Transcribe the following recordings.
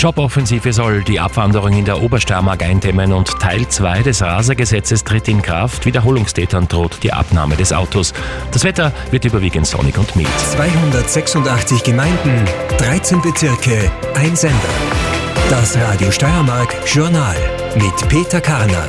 Joboffensive soll die Abwanderung in der Obersteiermark eindämmen und Teil 2 des Rasergesetzes tritt in Kraft. Wiederholungstätern droht die Abnahme des Autos. Das Wetter wird überwiegend sonnig und mild. 286 Gemeinden, 13 Bezirke, ein Sender. Das Radio Steiermark Journal mit Peter Karner.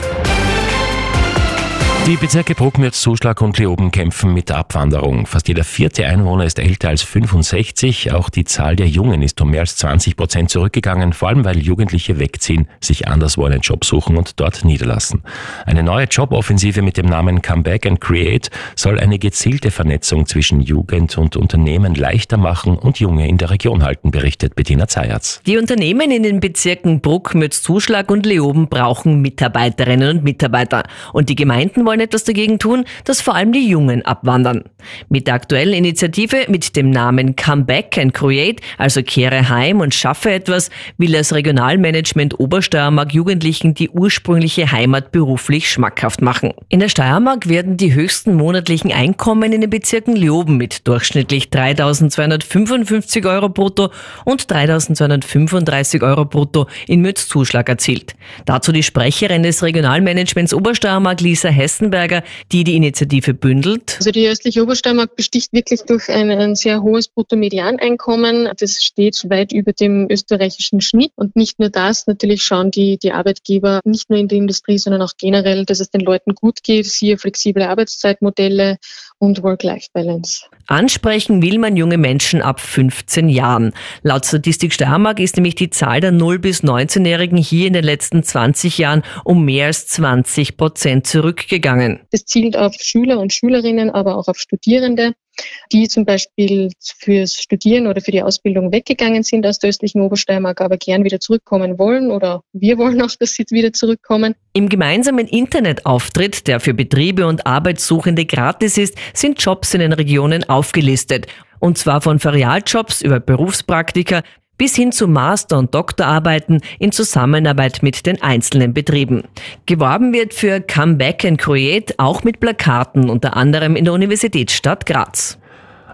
Die Bezirke Bruckmürz, Zuschlag und Leoben kämpfen mit der Abwanderung. Fast jeder vierte Einwohner ist älter als 65. Auch die Zahl der Jungen ist um mehr als 20 Prozent zurückgegangen, vor allem weil Jugendliche wegziehen, sich anderswo einen Job suchen und dort niederlassen. Eine neue Joboffensive mit dem Namen Come Back and Create soll eine gezielte Vernetzung zwischen Jugend und Unternehmen leichter machen und Junge in der Region halten, berichtet Bettina Zayatz. Die Unternehmen in den Bezirken Bruckmürz, Zuschlag und Leoben brauchen Mitarbeiterinnen und Mitarbeiter. Und die Gemeinden wollen etwas dagegen tun, dass vor allem die Jungen abwandern. Mit der aktuellen Initiative mit dem Namen Come Back and Create, also kehre heim und schaffe etwas, will das Regionalmanagement Obersteiermark Jugendlichen die ursprüngliche Heimat beruflich schmackhaft machen. In der Steiermark werden die höchsten monatlichen Einkommen in den Bezirken Leoben mit durchschnittlich 3.255 Euro brutto und 3.235 Euro brutto in Mütz-Zuschlag erzielt. Dazu die Sprecherin des Regionalmanagements Obersteiermark Lisa Hessen Westenberger, die die Initiative bündelt. Also die östliche Obersteiermark besticht wirklich durch ein, ein sehr hohes Bruttomedianeinkommen. Das steht weit über dem österreichischen Schnitt. Und nicht nur das, natürlich schauen die, die Arbeitgeber nicht nur in der Industrie, sondern auch generell, dass es den Leuten gut geht, siehe flexible Arbeitszeitmodelle und Work-Life-Balance. Ansprechen will man junge Menschen ab 15 Jahren. Laut Statistik Steiermark ist nämlich die Zahl der 0- bis 19-Jährigen hier in den letzten 20 Jahren um mehr als 20 Prozent zurückgegangen. Das zielt auf Schüler und Schülerinnen, aber auch auf Studierende die zum Beispiel fürs Studieren oder für die Ausbildung weggegangen sind aus der östlichen Obersteiermark, aber gern wieder zurückkommen wollen oder wir wollen auch, dass sie wieder zurückkommen. Im gemeinsamen Internetauftritt, der für Betriebe und Arbeitssuchende gratis ist, sind Jobs in den Regionen aufgelistet. Und zwar von Ferialjobs über Berufspraktika bis hin zu Master- und Doktorarbeiten in Zusammenarbeit mit den einzelnen Betrieben. Geworben wird für Come Back and Create auch mit Plakaten, unter anderem in der Universitätsstadt Graz.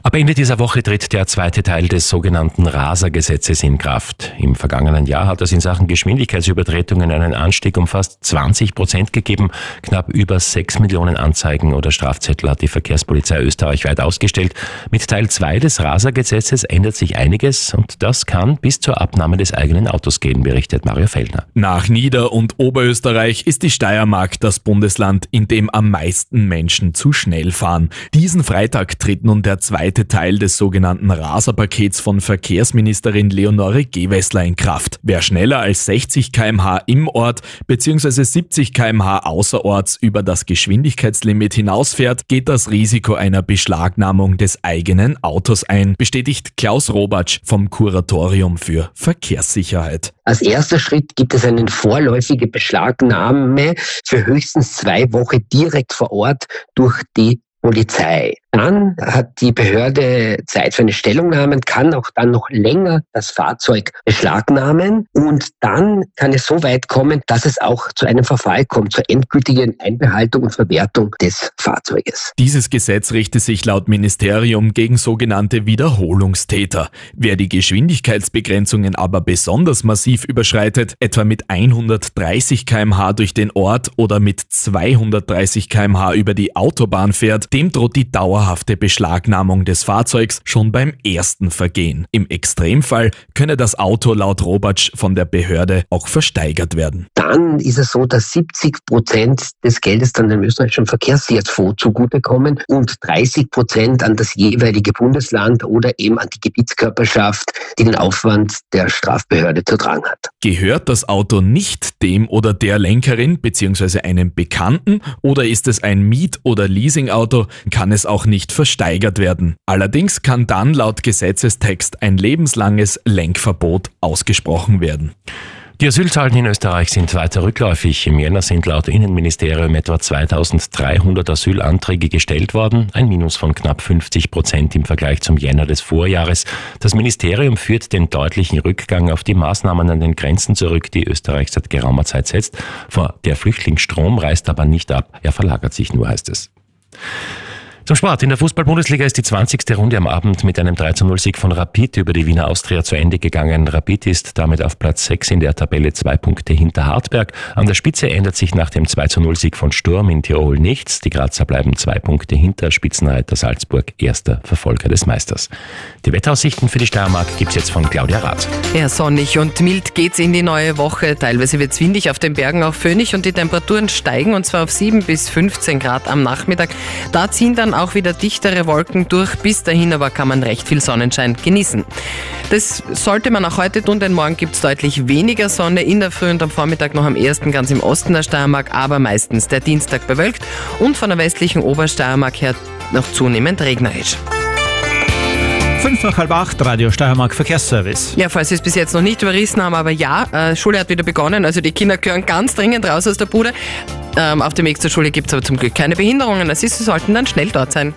Ab Ende dieser Woche tritt der zweite Teil des sogenannten Raser-Gesetzes in Kraft. Im vergangenen Jahr hat es in Sachen Geschwindigkeitsübertretungen einen Anstieg um fast 20 Prozent gegeben. Knapp über 6 Millionen Anzeigen oder Strafzettel hat die Verkehrspolizei österreichweit ausgestellt. Mit Teil 2 des Raser-Gesetzes ändert sich einiges und das kann bis zur Abnahme des eigenen Autos gehen, berichtet Mario Fellner. Nach Nieder- und Oberösterreich ist die Steiermark das Bundesland, in dem am meisten Menschen zu schnell fahren. Diesen Freitag tritt nun der zweite zweite Teil des sogenannten Raserpakets von Verkehrsministerin Leonore Gewessler in Kraft. Wer schneller als 60 kmh im Ort bzw. 70 kmh außerorts über das Geschwindigkeitslimit hinausfährt, geht das Risiko einer Beschlagnahmung des eigenen Autos ein, bestätigt Klaus Robatsch vom Kuratorium für Verkehrssicherheit. Als erster Schritt gibt es eine vorläufige Beschlagnahme für höchstens zwei Wochen direkt vor Ort durch die Polizei. Dann hat die Behörde Zeit für eine Stellungnahme, kann auch dann noch länger das Fahrzeug beschlagnahmen und dann kann es so weit kommen, dass es auch zu einem Verfall kommt, zur endgültigen Einbehaltung und Verwertung des Fahrzeuges. Dieses Gesetz richtet sich laut Ministerium gegen sogenannte Wiederholungstäter. Wer die Geschwindigkeitsbegrenzungen aber besonders massiv überschreitet, etwa mit 130 kmh durch den Ort oder mit 230 kmh über die Autobahn fährt, dem droht die dauerhafte Beschlagnahmung des Fahrzeugs schon beim ersten Vergehen. Im Extremfall könne das Auto laut Robatsch von der Behörde auch versteigert werden. Dann ist es so, dass 70 Prozent des Geldes dann dem österreichischen Verkehrssicherheitsfonds zugutekommen und 30 Prozent an das jeweilige Bundesland oder eben an die Gebietskörperschaft, die den Aufwand der Strafbehörde zu tragen hat. Gehört das Auto nicht dem oder der Lenkerin bzw. einem Bekannten oder ist es ein Miet- oder Leasingauto, kann es auch nicht versteigert werden. Allerdings kann dann laut Gesetzestext ein lebenslanges Lenkverbot ausgesprochen werden. Die Asylzahlen in Österreich sind weiter rückläufig. Im Jänner sind laut Innenministerium etwa 2300 Asylanträge gestellt worden, ein Minus von knapp 50 Prozent im Vergleich zum Jänner des Vorjahres. Das Ministerium führt den deutlichen Rückgang auf die Maßnahmen an den Grenzen zurück, die Österreich seit geraumer Zeit setzt. Der Flüchtlingsstrom reißt aber nicht ab, er verlagert sich nur, heißt es. Zum Sport. In der Fußball-Bundesliga ist die 20. Runde am Abend mit einem 3-0-Sieg von Rapid über die Wiener Austria zu Ende gegangen. Rapid ist damit auf Platz 6 in der Tabelle, zwei Punkte hinter Hartberg. An der Spitze ändert sich nach dem 2-0-Sieg von Sturm in Tirol nichts. Die Grazer bleiben zwei Punkte hinter Spitzenreiter Salzburg, erster Verfolger des Meisters. Die Wetteraussichten für die Steiermark gibt's jetzt von Claudia Rath. Ja, sonnig und mild geht's in die neue Woche. Teilweise wird's windig, auf den Bergen auch föhnig und die Temperaturen steigen und zwar auf 7 bis 15 Grad am Nachmittag. Da ziehen dann auch wieder dichtere Wolken durch. Bis dahin aber kann man recht viel Sonnenschein genießen. Das sollte man auch heute tun, denn morgen gibt es deutlich weniger Sonne in der Früh und am Vormittag noch am ersten ganz im Osten der Steiermark, aber meistens der Dienstag bewölkt und von der westlichen Obersteiermark her noch zunehmend regnerisch. Fünf nach halb acht, Radio Steiermark Verkehrsservice. Ja, falls Sie es bis jetzt noch nicht überrissen haben, aber ja, äh, Schule hat wieder begonnen, also die Kinder gehören ganz dringend raus aus der Bude. Ähm, auf dem Weg zur Schule gibt es aber zum Glück keine Behinderungen. Also sie sollten dann schnell dort sein.